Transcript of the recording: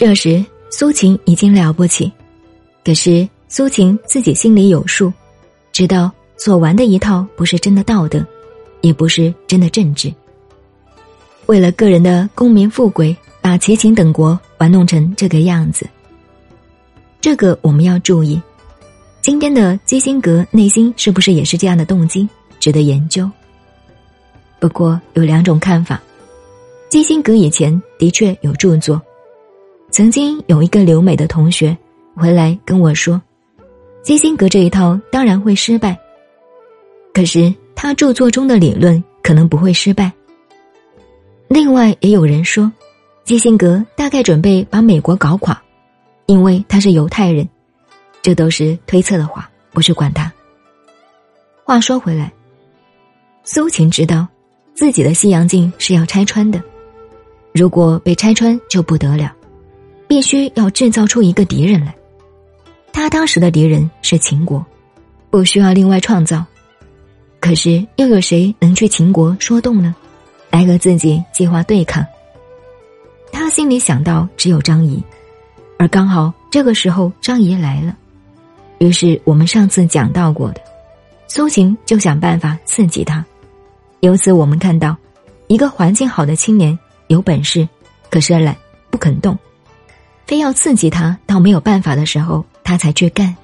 这时苏秦已经了不起，可是苏秦自己心里有数，知道所玩的一套不是真的道德，也不是真的政治。为了个人的功名富贵，把齐秦等国玩弄成这个样子。这个我们要注意。今天的基辛格内心是不是也是这样的动机？值得研究。不过有两种看法。基辛格以前的确有著作，曾经有一个留美的同学回来跟我说，基辛格这一套当然会失败，可是他著作中的理论可能不会失败。另外也有人说，基辛格大概准备把美国搞垮，因为他是犹太人。这都是推测的话，不去管他。话说回来，苏秦知道自己的西洋镜是要拆穿的，如果被拆穿就不得了，必须要制造出一个敌人来。他当时的敌人是秦国，不需要另外创造。可是又有谁能去秦国说动呢？来和自己计划对抗？他心里想到只有张仪，而刚好这个时候张仪来了。于是我们上次讲到过的，苏秦就想办法刺激他。由此我们看到，一个环境好的青年有本事，可是懒不肯动，非要刺激他到没有办法的时候，他才去干。